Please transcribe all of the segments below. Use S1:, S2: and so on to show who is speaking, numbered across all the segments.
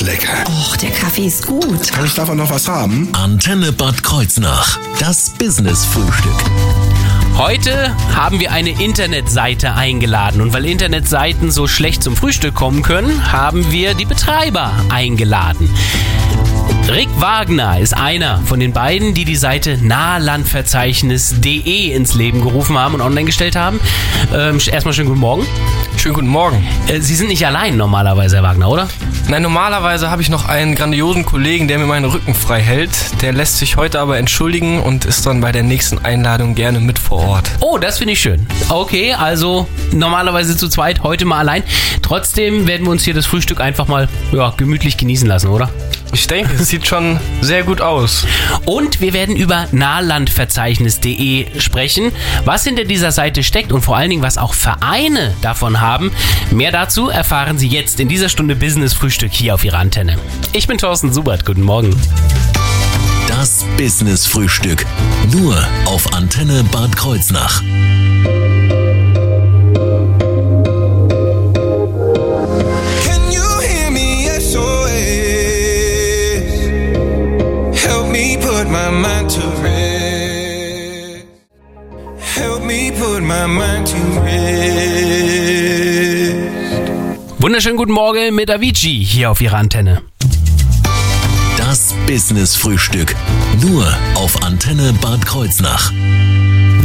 S1: ist lecker.
S2: Och, der Kaffee ist gut.
S1: Kann ich davon noch was haben?
S3: Antenne Bad Kreuznach. Das Business-Frühstück.
S4: Heute haben wir eine Internetseite eingeladen und weil Internetseiten so schlecht zum Frühstück kommen können, haben wir die Betreiber eingeladen. Rick Wagner ist einer von den beiden, die die Seite nahlandverzeichnis.de ins Leben gerufen haben und online gestellt haben. Ähm, erstmal schönen guten Morgen.
S5: Schönen guten Morgen.
S4: Äh, Sie sind nicht allein normalerweise, Herr Wagner, oder?
S5: Nein, normalerweise habe ich noch einen grandiosen Kollegen, der mir meinen Rücken frei hält. Der lässt sich heute aber entschuldigen und ist dann bei der nächsten Einladung gerne mit vor Ort.
S4: Oh, das finde ich schön. Okay, also normalerweise zu zweit, heute mal allein. Trotzdem werden wir uns hier das Frühstück einfach mal ja, gemütlich genießen lassen, oder?
S5: Ich denke, es sieht schon sehr gut aus.
S4: Und wir werden über nahlandverzeichnis.de sprechen, was hinter dieser Seite steckt und vor allen Dingen, was auch Vereine davon haben. Mehr dazu erfahren Sie jetzt in dieser Stunde Business Frühstück hier auf Ihrer Antenne. Ich bin Thorsten Subert, guten Morgen.
S3: Das Business-Frühstück. Nur auf Antenne Bad Kreuznach.
S6: My mind to rest. Help me put my mind to rest.
S4: Wunderschönen guten Morgen mit Avicii hier auf Ihrer Antenne.
S3: Das Business-Frühstück. Nur auf Antenne Bad Kreuznach.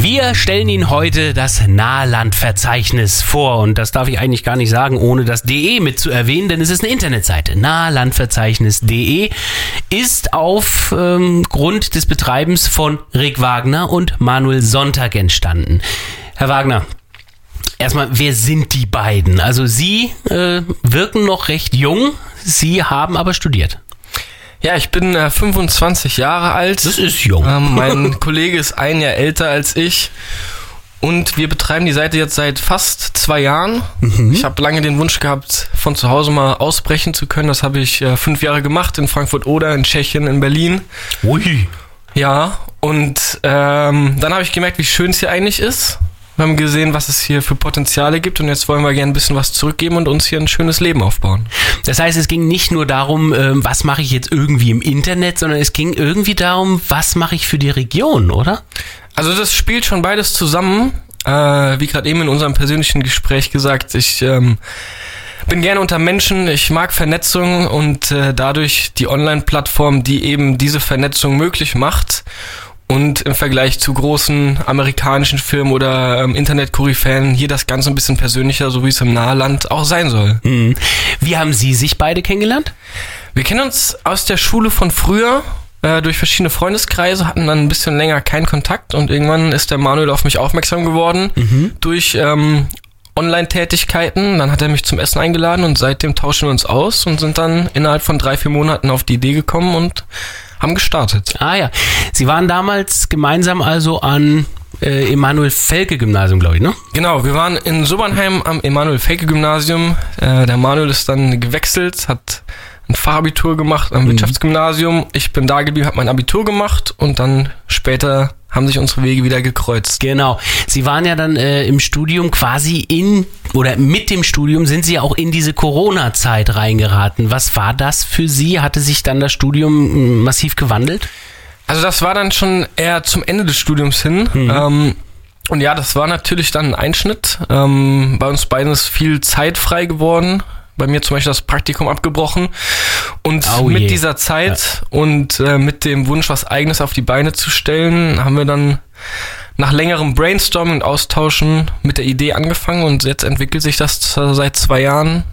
S4: Wir stellen Ihnen heute das Nahlandverzeichnis vor und das darf ich eigentlich gar nicht sagen, ohne das DE mit zu erwähnen, denn es ist eine Internetseite. Nahlandverzeichnis.de ist auf ähm, Grund des Betreibens von Rick Wagner und Manuel Sonntag entstanden. Herr Wagner, erstmal, wer sind die beiden? Also Sie äh, wirken noch recht jung, Sie haben aber studiert.
S5: Ja, ich bin äh, 25 Jahre alt.
S4: Das ist jung.
S5: Ähm, mein Kollege ist ein Jahr älter als ich. Und wir betreiben die Seite jetzt seit fast zwei Jahren. Ich habe lange den Wunsch gehabt, von zu Hause mal ausbrechen zu können. Das habe ich äh, fünf Jahre gemacht in Frankfurt oder in Tschechien, in Berlin.
S4: Ui.
S5: Ja, und ähm, dann habe ich gemerkt, wie schön es hier eigentlich ist. Wir haben gesehen, was es hier für Potenziale gibt und jetzt wollen wir gerne ein bisschen was zurückgeben und uns hier ein schönes Leben aufbauen.
S4: Das heißt, es ging nicht nur darum, ähm, was mache ich jetzt irgendwie im Internet, sondern es ging irgendwie darum, was mache ich für die Region, oder?
S5: Also das spielt schon beides zusammen. Äh, wie gerade eben in unserem persönlichen Gespräch gesagt, ich ähm, bin gerne unter Menschen, ich mag Vernetzung und äh, dadurch die Online-Plattform, die eben diese Vernetzung möglich macht. Und im Vergleich zu großen amerikanischen Firmen oder ähm, Internet-Koryphäen hier das Ganze ein bisschen persönlicher, so wie es im Nahland auch sein soll.
S4: Hm. Wie haben Sie sich beide kennengelernt?
S5: Wir kennen uns aus der Schule von früher, äh, durch verschiedene Freundeskreise, hatten dann ein bisschen länger keinen Kontakt und irgendwann ist der Manuel auf mich aufmerksam geworden durch ähm, Online-Tätigkeiten. Dann hat er mich zum Essen eingeladen und seitdem tauschen wir uns aus und sind dann innerhalb von drei, vier Monaten auf die Idee gekommen und haben gestartet.
S4: Ah ja, Sie waren damals gemeinsam also an äh, Emanuel Felke Gymnasium, glaube ich, ne?
S5: Genau, wir waren in Sobernheim am Emanuel-Felke-Gymnasium. Äh, der Manuel ist dann gewechselt, hat ein Fachabitur gemacht am Wirtschaftsgymnasium. Ich bin da geblieben, habe mein Abitur gemacht und dann später haben sich unsere Wege wieder gekreuzt.
S4: Genau. Sie waren ja dann äh, im Studium quasi in oder mit dem Studium sind Sie ja auch in diese Corona-Zeit reingeraten. Was war das für Sie? Hatte sich dann das Studium mm, massiv gewandelt?
S5: Also das war dann schon eher zum Ende des Studiums hin. Ähm, und ja, das war natürlich dann ein Einschnitt. Ähm, bei uns beiden ist viel Zeit frei geworden. Bei mir zum Beispiel das Praktikum abgebrochen. Und
S4: Au
S5: mit
S4: je.
S5: dieser Zeit und äh, mit dem Wunsch, was Eigenes auf die Beine zu stellen, haben wir dann nach längerem Brainstorming und Austauschen mit der Idee angefangen und jetzt entwickelt sich das seit zwei Jahren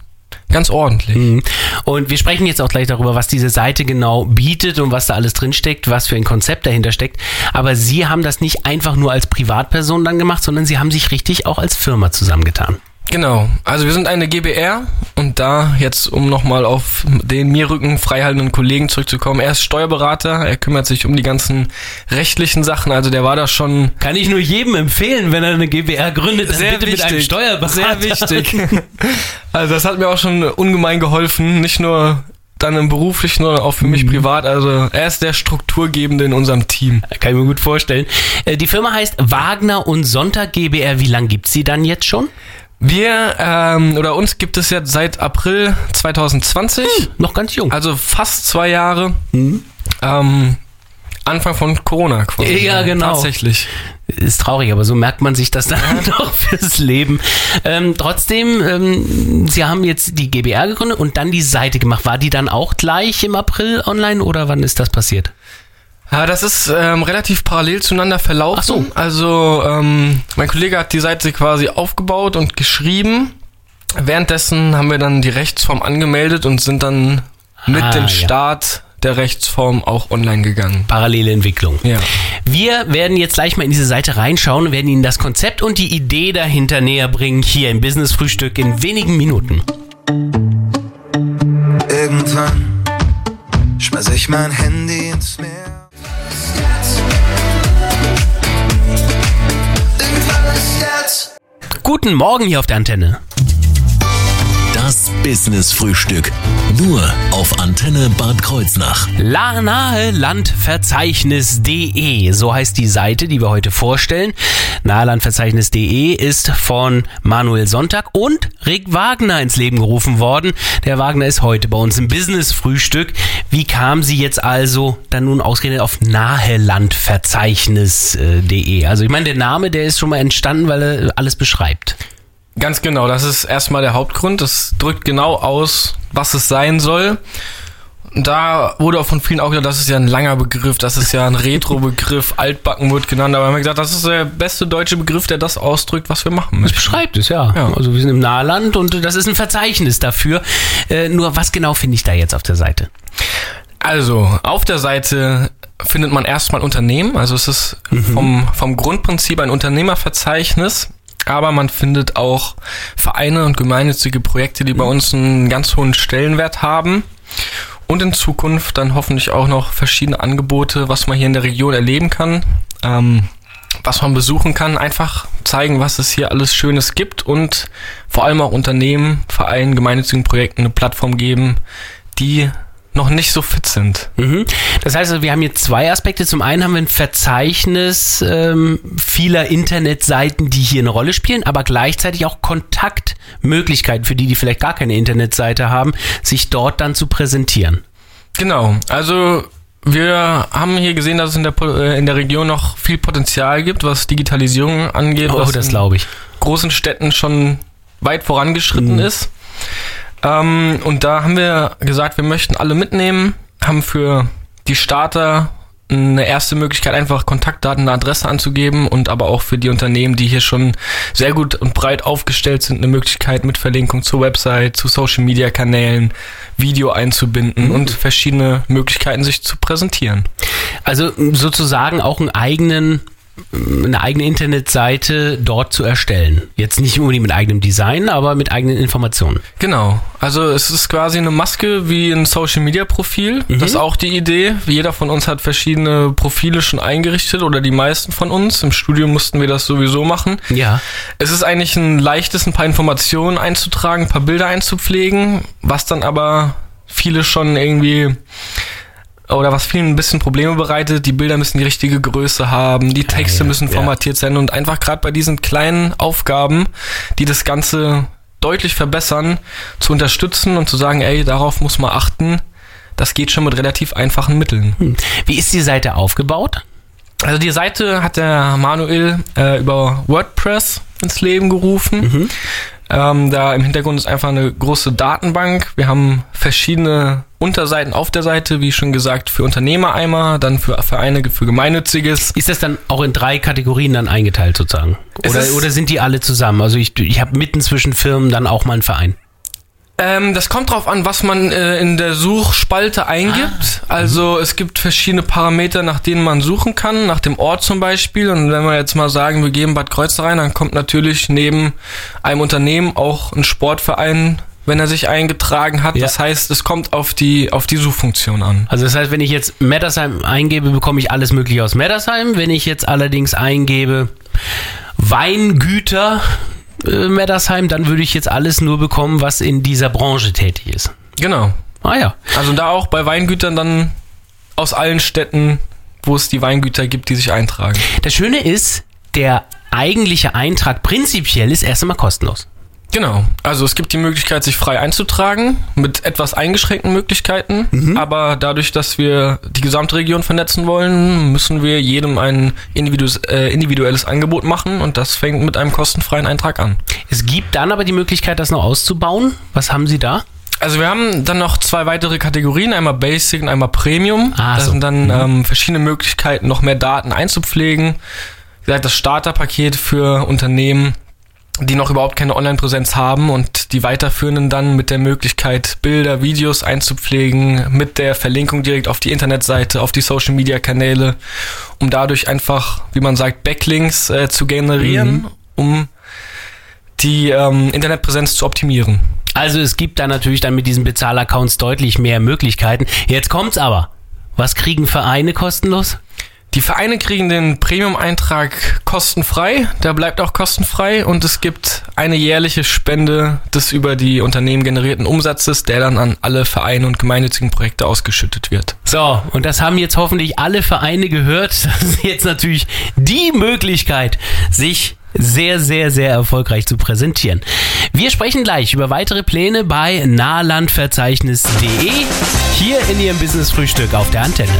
S5: ganz ordentlich.
S4: Mhm. Und wir sprechen jetzt auch gleich darüber, was diese Seite genau bietet und was da alles drinsteckt, was für ein Konzept dahinter steckt. Aber Sie haben das nicht einfach nur als Privatperson dann gemacht, sondern Sie haben sich richtig auch als Firma zusammengetan.
S5: Genau, also wir sind eine GBR und da jetzt, um nochmal auf den mir rücken freihaltenden Kollegen zurückzukommen, er ist Steuerberater, er kümmert sich um die ganzen rechtlichen Sachen, also der war da schon
S4: Kann ich nur jedem empfehlen, wenn er eine GBR gründet, dann bitte mit einem Steuerberater.
S5: Sehr wichtig. also das hat mir auch schon ungemein geholfen, nicht nur dann im beruflichen, sondern auch für mich privat. Also er ist der Strukturgebende in unserem Team.
S4: Kann ich mir gut vorstellen. Äh, Die Firma heißt Wagner und Sonntag GBR. Wie lange gibt's sie dann jetzt schon?
S5: Wir, ähm, oder uns gibt es jetzt seit April 2020,
S4: Noch ganz jung.
S5: also fast zwei Jahre. Ähm, Anfang von Corona quasi.
S4: Ja, genau.
S5: Tatsächlich.
S4: Ist traurig, aber so merkt man sich das dann doch fürs Leben. Ähm, trotzdem, ähm, Sie haben jetzt die GBR gegründet und dann die Seite gemacht. War die dann auch gleich im April online oder wann ist das passiert?
S5: Ja, das ist ähm, relativ parallel zueinander verlaufen.
S4: Ach so.
S5: Also ähm, mein Kollege hat die Seite quasi aufgebaut und geschrieben. Währenddessen haben wir dann die Rechtsform angemeldet und sind dann mit
S4: Ah,
S5: dem
S4: ja.
S5: Start der Rechtsform auch online gegangen.
S4: Parallele Entwicklung.
S5: Ja.
S4: Wir werden jetzt gleich mal in diese Seite reinschauen und werden Ihnen das Konzept und die Idee dahinter näher bringen, hier im Business Frühstück in wenigen Minuten.
S6: Irgendwann schmeiß ich mein Handy ins Meer.
S4: Guten Morgen hier auf der Antenne.
S3: Das Business Frühstück. Nur auf Antenne Bad Kreuznach.
S4: La nahe Landverzeichnis.de, so heißt die Seite, die wir heute vorstellen. Nahelandverzeichnis.de ist von Manuel Sonntag und Rick Wagner ins Leben gerufen worden. Der Wagner ist heute bei uns im Business Frühstück. Wie kam sie jetzt also dann nun ausgerechnet auf Nahelandverzeichnis.de? Also ich meine, der Name, der ist schon mal entstanden, weil er alles beschreibt.
S5: Ganz genau, das ist erstmal der Hauptgrund. Das drückt genau aus, was es sein soll. Da wurde auch von vielen auch gesagt, das ist ja ein langer Begriff, das ist ja ein Retro-Begriff, altbacken wird genannt, aber wir haben gesagt, das ist der beste deutsche Begriff, der das ausdrückt, was wir machen möchten.
S4: Beschreibt es, ja.
S5: Ja.
S4: Also wir sind im Nahland und das ist ein Verzeichnis dafür. Äh, nur was genau finde ich da jetzt auf der Seite?
S5: Also, auf der Seite findet man erstmal Unternehmen, also es ist vom, vom Grundprinzip ein Unternehmerverzeichnis, aber man findet auch Vereine und gemeinnützige Projekte, die bei uns einen ganz hohen Stellenwert haben. Und in Zukunft dann hoffentlich auch noch verschiedene Angebote, was man hier in der Region erleben kann, ähm, was man besuchen kann, einfach zeigen, was es hier alles Schönes gibt und vor allem auch Unternehmen, Vereinen, gemeinnützigen Projekten eine Plattform geben, die noch nicht so fit sind.
S4: Mhm. Das heißt, wir haben hier zwei Aspekte. Zum einen haben wir ein Verzeichnis ähm, vieler Internetseiten, die hier eine Rolle spielen, aber gleichzeitig auch Kontaktmöglichkeiten für die, die vielleicht gar keine Internetseite haben, sich dort dann zu präsentieren.
S5: Genau, also wir haben hier gesehen, dass es in der, äh, in der Region noch viel Potenzial gibt, was Digitalisierung angeht,
S4: Oh,
S5: was
S4: das
S5: in
S4: glaube ich.
S5: großen Städten schon weit vorangeschritten ist. Ähm, und da haben wir gesagt, wir möchten alle mitnehmen, haben für die Starter eine erste Möglichkeit, einfach Kontaktdaten, eine Adresse anzugeben und aber auch für die Unternehmen, die hier schon sehr gut und breit aufgestellt sind, eine Möglichkeit mit Verlinkung zur Website, zu Social Media Kanälen, Video einzubinden und verschiedene Möglichkeiten, sich zu präsentieren.
S4: Also sozusagen auch einen eigenen eine eigene Internetseite dort zu erstellen. Jetzt nicht unbedingt mit eigenem Design, aber mit eigenen Informationen.
S5: Genau. Also es ist quasi eine Maske wie ein Social Media Profil. Das ist auch die Idee. Jeder von uns hat verschiedene Profile schon eingerichtet oder die meisten von uns. Im Studium mussten wir das sowieso machen.
S4: Ja.
S5: Es ist eigentlich ein leichtes, ein paar Informationen einzutragen, ein paar Bilder einzupflegen, was dann aber viele schon irgendwie oder was vielen ein bisschen Probleme bereitet, die Bilder müssen die richtige Größe haben, die Texte
S4: ja,
S5: müssen
S4: ja.
S5: formatiert sein und einfach gerade bei diesen kleinen Aufgaben, die das Ganze deutlich verbessern, zu unterstützen und zu sagen, ey, darauf muss man achten, das geht schon mit relativ einfachen Mitteln.
S4: Hm. Wie ist die Seite aufgebaut?
S5: Also die Seite hat der Manuel äh, über WordPress ins Leben gerufen. Ähm, da im Hintergrund ist einfach eine große Datenbank. Wir haben verschiedene Unterseiten auf der Seite, wie schon gesagt, für Unternehmer einmal, dann für Vereine, für Gemeinnütziges.
S4: Ist das dann auch in drei Kategorien dann eingeteilt sozusagen? Oder, oder sind die alle zusammen? Also ich, ich habe mitten zwischen Firmen dann auch mal einen Verein.
S5: Ähm, das kommt drauf an, was man äh, in der Suchspalte eingibt. Also es gibt verschiedene Parameter, nach denen man suchen kann, nach dem Ort zum Beispiel. Und wenn wir jetzt mal sagen, wir geben Bad Kreuznach rein, dann kommt natürlich neben einem Unternehmen auch ein Sportverein, wenn er sich eingetragen hat.
S4: Ja.
S5: Das heißt, es kommt auf die auf die Suchfunktion an.
S4: Also das heißt, wenn ich jetzt Mattersheim eingebe, bekomme ich alles mögliche aus Mattersheim. Wenn ich jetzt allerdings eingebe Weingüter äh, Mattersheim, dann würde ich jetzt alles nur bekommen, was in dieser Branche tätig ist.
S5: Genau.
S4: Ah ja.
S5: Also da auch bei Weingütern dann aus allen Städten, wo es die Weingüter gibt, die sich eintragen.
S4: Das Schöne ist, der eigentliche Eintrag prinzipiell ist erst einmal kostenlos.
S5: Genau. Also es gibt die Möglichkeit, sich frei einzutragen, mit etwas eingeschränkten Möglichkeiten.
S4: Mhm.
S5: Aber dadurch, dass wir die gesamte Region vernetzen wollen, müssen wir jedem ein individuelles, äh, individuelles Angebot machen und das fängt mit einem kostenfreien Eintrag an.
S4: Es gibt dann aber die Möglichkeit, das noch auszubauen. Was haben Sie da?
S5: Also wir haben dann noch zwei weitere Kategorien, einmal Basic und einmal Premium.
S4: Ah,
S5: das
S4: so.
S5: sind dann ähm, verschiedene Möglichkeiten, noch mehr Daten einzupflegen. Wie gesagt, das Starterpaket für Unternehmen, die noch überhaupt keine Online-Präsenz haben und die weiterführenden dann mit der Möglichkeit, Bilder, Videos einzupflegen, mit der Verlinkung direkt auf die Internetseite, auf die Social-Media-Kanäle, um dadurch einfach, wie man sagt, Backlinks äh, zu generieren, um die ähm, Internetpräsenz zu optimieren.
S4: Also es gibt da natürlich dann mit diesen Bezahlaccounts deutlich mehr Möglichkeiten. Jetzt kommt's aber. Was kriegen Vereine kostenlos?
S5: Die Vereine kriegen den Premium-Eintrag kostenfrei, der bleibt auch kostenfrei und es gibt eine jährliche Spende des über die Unternehmen generierten Umsatzes, der dann an alle Vereine und gemeinnützigen Projekte ausgeschüttet wird.
S4: So, und das haben jetzt hoffentlich alle Vereine gehört. Das ist jetzt natürlich die Möglichkeit, sich sehr, sehr, sehr erfolgreich zu präsentieren. Wir sprechen gleich über weitere Pläne bei nahlandverzeichnis.de hier in Ihrem Business Frühstück auf der Antenne.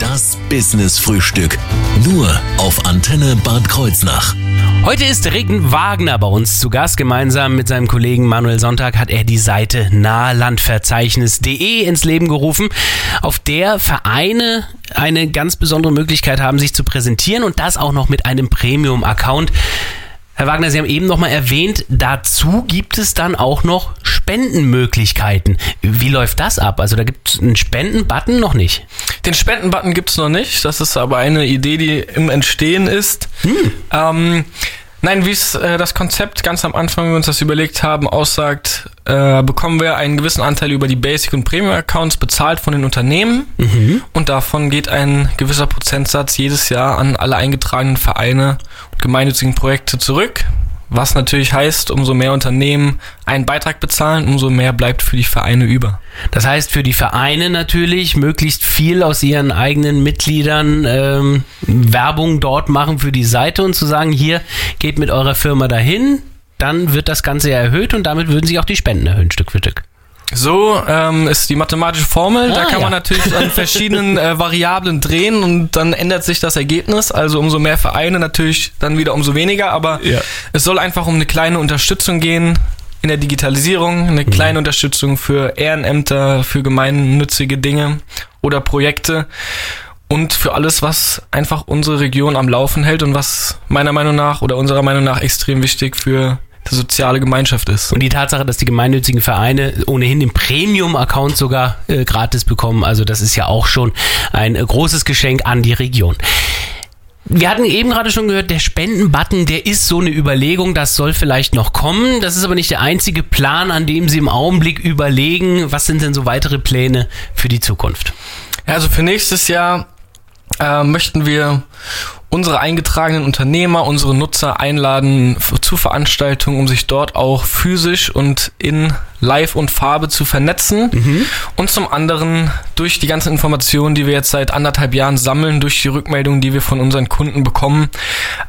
S3: Das Business Frühstück. Nur auf Antenne Bad Kreuznach.
S4: Heute ist Regen Wagner bei uns zu Gast. Gemeinsam mit seinem Kollegen Manuel Sonntag hat er die Seite nahlandverzeichnis.de ins Leben gerufen, auf der Vereine eine ganz besondere Möglichkeit haben, sich zu präsentieren und das auch noch mit einem Premium-Account. Herr Wagner, Sie haben eben noch mal erwähnt, dazu gibt es dann auch noch Spendenmöglichkeiten. Wie läuft das ab? Also da gibt es einen Spenden-Button noch nicht.
S5: Den Spendenbutton gibt's noch nicht, das ist aber eine Idee, die im Entstehen ist. Ähm, nein, wie es äh, das Konzept ganz am Anfang, wie wir uns das überlegt haben, aussagt, äh, bekommen wir einen gewissen Anteil über die Basic- und Premium-Accounts bezahlt von den Unternehmen und davon geht ein gewisser Prozentsatz jedes Jahr an alle eingetragenen Vereine gemeinnützigen Projekte zurück. Was natürlich heißt, umso mehr Unternehmen einen Beitrag bezahlen, umso mehr bleibt für die Vereine über.
S4: Das heißt für die Vereine natürlich möglichst viel aus ihren eigenen Mitgliedern ähm, Werbung dort machen für die Seite und zu sagen, hier geht mit eurer Firma dahin, dann wird das Ganze ja erhöht und damit würden sich auch die Spenden erhöhen, Stück für Stück.
S5: So ähm, ist die mathematische Formel. da
S4: Ah,
S5: kann
S4: ja.
S5: man natürlich an verschiedenen äh, Variablen drehen und dann ändert sich das Ergebnis. Also umso mehr Vereine natürlich dann wieder umso weniger. Aber
S4: Ja.
S5: es soll einfach um eine kleine Unterstützung gehen in der Digitalisierung, eine kleine Unterstützung für Ehrenämter, für gemeinnützige Dinge oder Projekte und für alles, was einfach unsere Region am Laufen hält und was meiner Meinung nach oder unserer Meinung nach extrem wichtig für soziale Gemeinschaft ist.
S4: Und die Tatsache, dass die gemeinnützigen Vereine ohnehin den Premium-Account sogar äh, gratis bekommen, also das ist ja auch schon ein äh, großes Geschenk an die Region. Wir hatten eben gerade schon gehört, der Spendenbutton, der ist so eine Überlegung, das soll vielleicht noch kommen. Das ist aber nicht der einzige Plan, an dem Sie im Augenblick überlegen. Was sind denn so weitere Pläne für die Zukunft?
S5: Also für nächstes Jahr äh, möchten wir unsere eingetragenen Unternehmer, unsere Nutzer einladen zu Veranstaltungen, um sich dort auch physisch und in Live und Farbe zu vernetzen. Und zum anderen durch die ganzen Informationen, die wir jetzt seit anderthalb Jahren sammeln, durch die Rückmeldungen, die wir von unseren Kunden bekommen,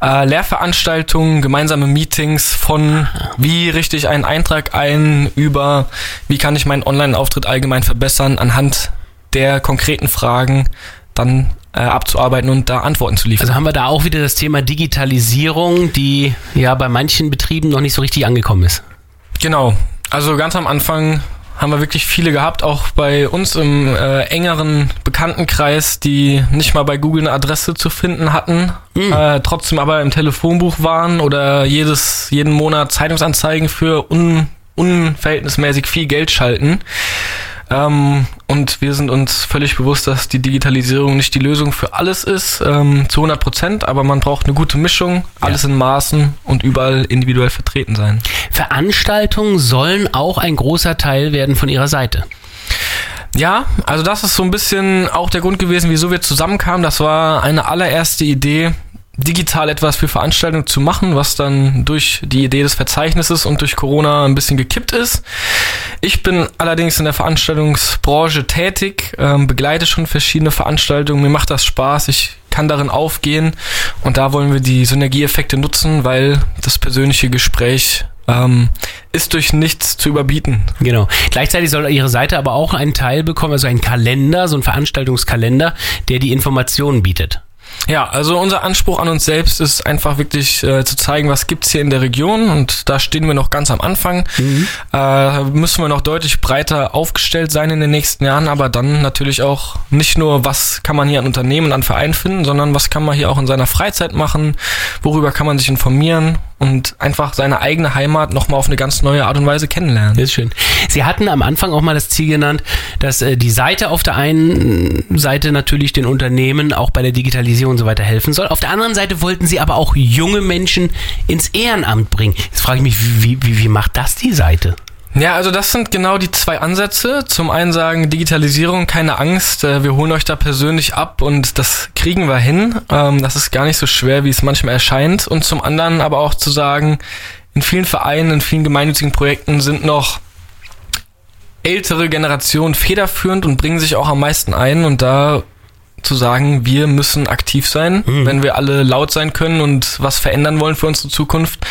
S5: äh, Lehrveranstaltungen, gemeinsame Meetings von wie richte ich einen Eintrag ein, über wie kann ich meinen Online-Auftritt allgemein verbessern, anhand der konkreten Fragen. Dann äh, abzuarbeiten und da Antworten zu liefern.
S4: Also haben wir da auch wieder das Thema Digitalisierung, die ja bei manchen Betrieben noch nicht so richtig angekommen ist.
S5: Genau. Also ganz am Anfang haben wir wirklich viele gehabt, auch bei uns im äh, engeren Bekanntenkreis, die nicht mal bei Google eine Adresse zu finden hatten, äh, trotzdem aber im Telefonbuch waren oder jedes, jeden Monat Zeitungsanzeigen für un, unverhältnismäßig viel Geld schalten. Ähm, und wir sind uns völlig bewusst, dass die Digitalisierung nicht die Lösung für alles ist, ähm, zu 100 Prozent, aber man braucht eine gute Mischung, alles in Maßen und überall individuell vertreten sein.
S4: Veranstaltungen sollen auch ein großer Teil werden von Ihrer Seite.
S5: Ja, also das ist so ein bisschen auch der Grund gewesen, wieso wir zusammenkamen. Das war eine allererste Idee, digital etwas für Veranstaltungen zu machen, was dann durch die Idee des Verzeichnisses und durch Corona ein bisschen gekippt ist. Ich bin allerdings in der Veranstaltungsbranche tätig, ähm, begleite schon verschiedene Veranstaltungen, mir macht das Spaß, ich kann darin aufgehen und da wollen wir die Synergieeffekte nutzen, weil das persönliche Gespräch ähm, ist durch nichts zu überbieten.
S4: Genau. Gleichzeitig soll Ihre Seite aber auch einen Teil bekommen, also einen Kalender, so einen Veranstaltungskalender, der die Informationen bietet.
S5: Ja, also unser Anspruch an uns selbst ist einfach wirklich äh, zu zeigen, was gibt's hier in der Region und da stehen wir noch ganz am Anfang.
S4: Mhm.
S5: Äh, müssen wir noch deutlich breiter aufgestellt sein in den nächsten Jahren, aber dann natürlich auch nicht nur, was kann man hier an Unternehmen, an Vereinen finden, sondern was kann man hier auch in seiner Freizeit machen, worüber kann man sich informieren und einfach seine eigene Heimat nochmal auf eine ganz neue Art und Weise kennenlernen.
S4: Ist schön. Sie hatten am Anfang auch mal das Ziel genannt, dass äh, die Seite auf der einen Seite natürlich den Unternehmen auch bei der Digitalisierung und so weiter helfen soll. Auf der anderen Seite wollten Sie aber auch junge Menschen ins Ehrenamt bringen. Jetzt frage ich mich, wie, wie, wie macht das die Seite?
S5: Ja, also das sind genau die zwei Ansätze. Zum einen sagen Digitalisierung, keine Angst, äh, wir holen euch da persönlich ab und das kriegen wir hin. Ähm, Das ist gar nicht so schwer, wie es manchmal erscheint. Und zum anderen aber auch zu sagen, in vielen Vereinen, in vielen gemeinnützigen Projekten sind noch ältere Generationen federführend und bringen sich auch am meisten ein und da zu sagen, wir müssen aktiv sein, wenn wir alle laut sein können und was verändern wollen für unsere Zukunft,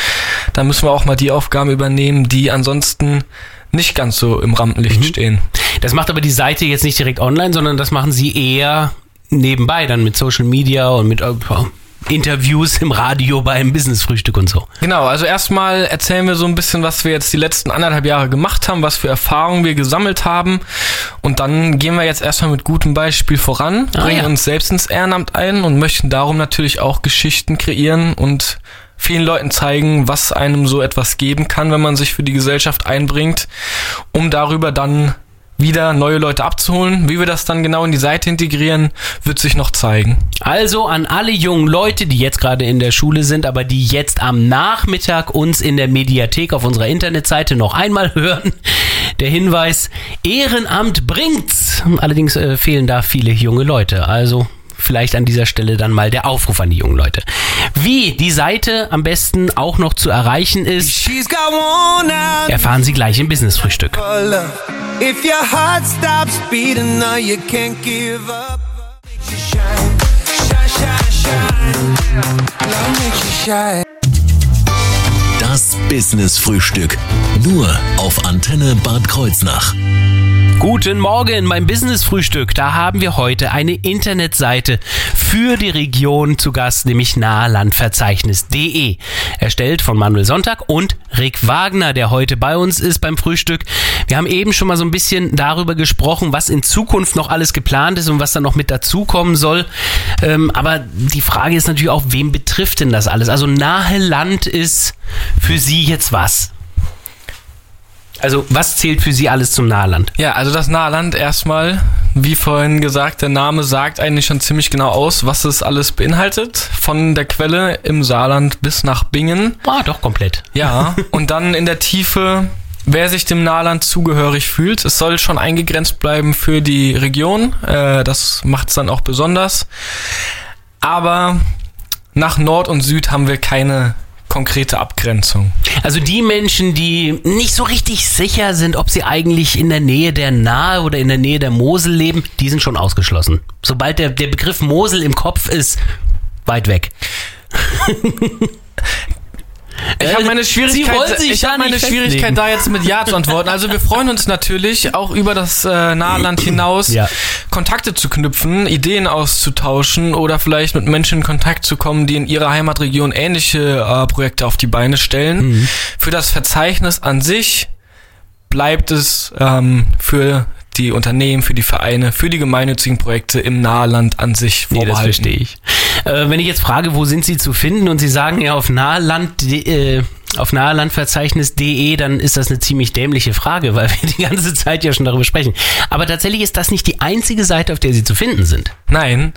S5: dann müssen wir auch mal die Aufgaben übernehmen, die ansonsten nicht ganz so im Rampenlicht stehen.
S4: Das macht aber die Seite jetzt nicht direkt online, sondern das machen Sie eher nebenbei, dann mit Social Media und mit äh, Interviews im Radio beim Business-Frühstück und so.
S5: Genau, also erstmal erzählen wir so ein bisschen, was wir jetzt die letzten anderthalb Jahre gemacht haben, was für Erfahrungen wir gesammelt haben. Und dann gehen wir jetzt erstmal mit gutem Beispiel voran,
S4: Ah,
S5: bringen
S4: ja.
S5: uns selbst ins Ehrenamt ein und möchten darum natürlich auch Geschichten kreieren und vielen Leuten zeigen, was einem so etwas geben kann, wenn man sich für die Gesellschaft einbringt, um darüber dann wieder neue Leute abzuholen. Wie wir das dann genau in die Seite integrieren, wird sich noch zeigen.
S4: Also an alle jungen Leute, die jetzt gerade in der Schule sind, aber die jetzt am Nachmittag uns in der Mediathek auf unserer Internetseite noch einmal hören. Der Hinweis, Ehrenamt bringt's. Allerdings äh, fehlen da viele junge Leute. Also vielleicht an dieser Stelle dann mal der Aufruf an die jungen Leute. Wie die Seite am besten auch noch zu erreichen ist, erfahren Sie gleich im Business-Frühstück.
S3: Das Business Frühstück. Nur auf Antenne Bad Kreuznach.
S4: Guten Morgen beim Business Frühstück. Da haben wir heute eine Internetseite für die Region zu Gast, nämlich nahelandverzeichnis.de. Erstellt von Manuel Sonntag und Rick Wagner, der heute bei uns ist beim Frühstück. Wir haben eben schon mal so ein bisschen darüber gesprochen, was in Zukunft noch alles geplant ist und was dann noch mit dazukommen soll. Ähm, aber die Frage ist natürlich auch, wem betrifft denn das alles? Also nahe Land ist für Sie jetzt was? Also was zählt für Sie alles zum Naheland?
S5: Ja, also das Nahland erstmal, wie vorhin gesagt, der Name sagt eigentlich schon ziemlich genau aus, was es alles beinhaltet. Von der Quelle im Saarland bis nach Bingen.
S4: Ah, doch komplett.
S5: Ja, und dann in der Tiefe, wer sich dem Nahland zugehörig fühlt. Es soll schon eingegrenzt bleiben für die Region. Äh, das macht es dann auch besonders. Aber nach Nord und Süd haben wir keine konkrete Abgrenzung.
S4: Also die Menschen, die nicht so richtig sicher sind, ob sie eigentlich in der Nähe der Nahe oder in der Nähe der Mosel leben, die sind schon ausgeschlossen. Sobald der, der Begriff Mosel im Kopf ist, weit weg.
S5: Ich habe meine Schwierigkeit, ich hab meine Schwierigkeit da jetzt mit Ja zu antworten. Also wir freuen uns natürlich auch über das äh, Nahland hinaus
S4: Ja.
S5: Kontakte zu knüpfen, Ideen auszutauschen oder vielleicht mit Menschen in Kontakt zu kommen, die in ihrer Heimatregion ähnliche äh, Projekte auf die Beine stellen.
S4: Mhm.
S5: Für das Verzeichnis an sich bleibt es ähm, für die Unternehmen, für die Vereine, für die gemeinnützigen Projekte im Nahland an sich
S4: Nee, das
S5: vorbehalten.
S4: verstehe ich. Äh, wenn ich jetzt frage, wo sind sie zu finden und sie sagen ja auf Naheland, äh, auf nahelandverzeichnis.de, dann ist das eine ziemlich dämliche Frage, weil wir die ganze Zeit ja schon darüber sprechen. Aber tatsächlich ist das nicht die einzige Seite, auf der sie zu finden sind.
S5: Nein.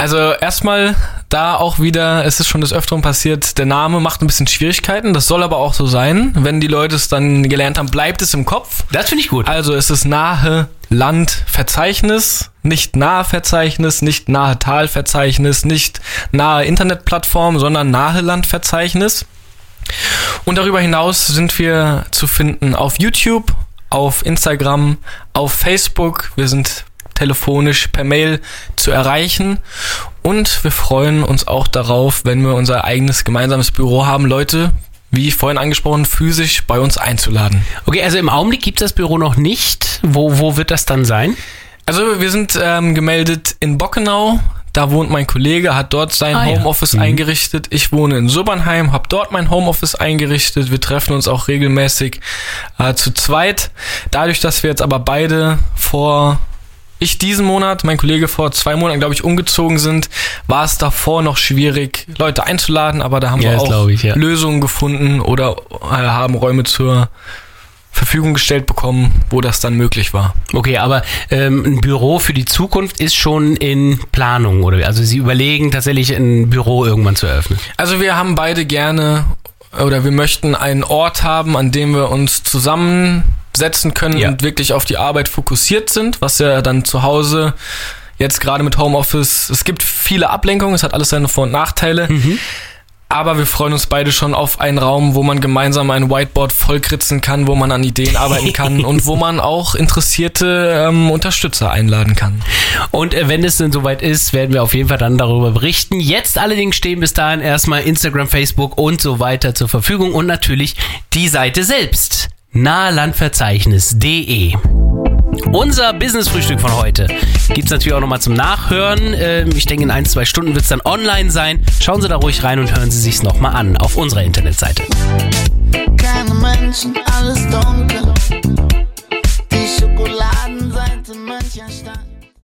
S5: Also erstmal da auch wieder, es ist schon des Öfteren passiert, der Name macht ein bisschen Schwierigkeiten. Das soll aber auch so sein. Wenn die Leute es dann gelernt haben, bleibt es im Kopf.
S4: Das finde ich gut.
S5: Also es ist nahe Land Verzeichnis. Nicht nahe Verzeichnis, nicht nahe Talverzeichnis, nicht nahe Internetplattform, sondern nahe Landverzeichnis. Und darüber hinaus sind wir zu finden auf YouTube, auf Instagram, auf Facebook. Wir sind telefonisch per Mail zu erreichen. Und wir freuen uns auch darauf, wenn wir unser eigenes gemeinsames Büro haben, Leute, wie vorhin angesprochen, physisch bei uns einzuladen.
S4: Okay, also im Augenblick gibt es das Büro noch nicht. Wo, wo wird das dann sein?
S5: Also wir sind ähm, gemeldet in Bockenau. Da wohnt mein Kollege, hat dort sein
S4: Ah, ja.
S5: Homeoffice
S4: Mhm.
S5: eingerichtet. Ich wohne in Subbernheim, habe dort mein Homeoffice eingerichtet. Wir treffen uns auch regelmäßig äh, zu zweit. Dadurch, dass wir jetzt aber beide vor ich diesen Monat, mein Kollege vor zwei Monaten, glaube ich, umgezogen sind, war es davor noch schwierig, Leute einzuladen, aber da haben
S4: Ja,
S5: wir auch
S4: ich, ja.
S5: Lösungen gefunden oder äh, haben Räume zur Verfügung gestellt bekommen, wo das dann möglich war.
S4: Okay, aber ähm, ein Büro für die Zukunft ist schon in Planung, oder? Also Sie überlegen tatsächlich ein Büro irgendwann zu eröffnen.
S5: Also wir haben beide gerne oder wir möchten einen Ort haben, an dem wir uns zusammensetzen können
S4: Ja.
S5: und wirklich auf die Arbeit fokussiert sind, was ja dann zu Hause jetzt gerade mit Homeoffice, es gibt viele Ablenkungen, es hat alles seine Vor- und Nachteile. Aber wir freuen uns beide schon auf einen Raum, wo man gemeinsam ein Whiteboard vollkritzen kann, wo man an Ideen arbeiten kann und wo man auch interessierte ähm, Unterstützer einladen kann.
S4: Und äh, wenn es denn soweit ist, werden wir auf jeden Fall dann darüber berichten. Jetzt allerdings stehen bis dahin erstmal Instagram, Facebook und so weiter zur Verfügung und natürlich die Seite selbst nahelandverzeichnis.de. Unser Business-Frühstück von heute gibt es natürlich auch nochmal zum Nachhören. Ähm, ich denke, in ein, zwei Stunden wird es dann online sein. Schauen Sie da ruhig rein und hören Sie sich's nochmal an auf unserer Internetseite.
S1: Keine Menschen, alles dunkel. Die Schokolade.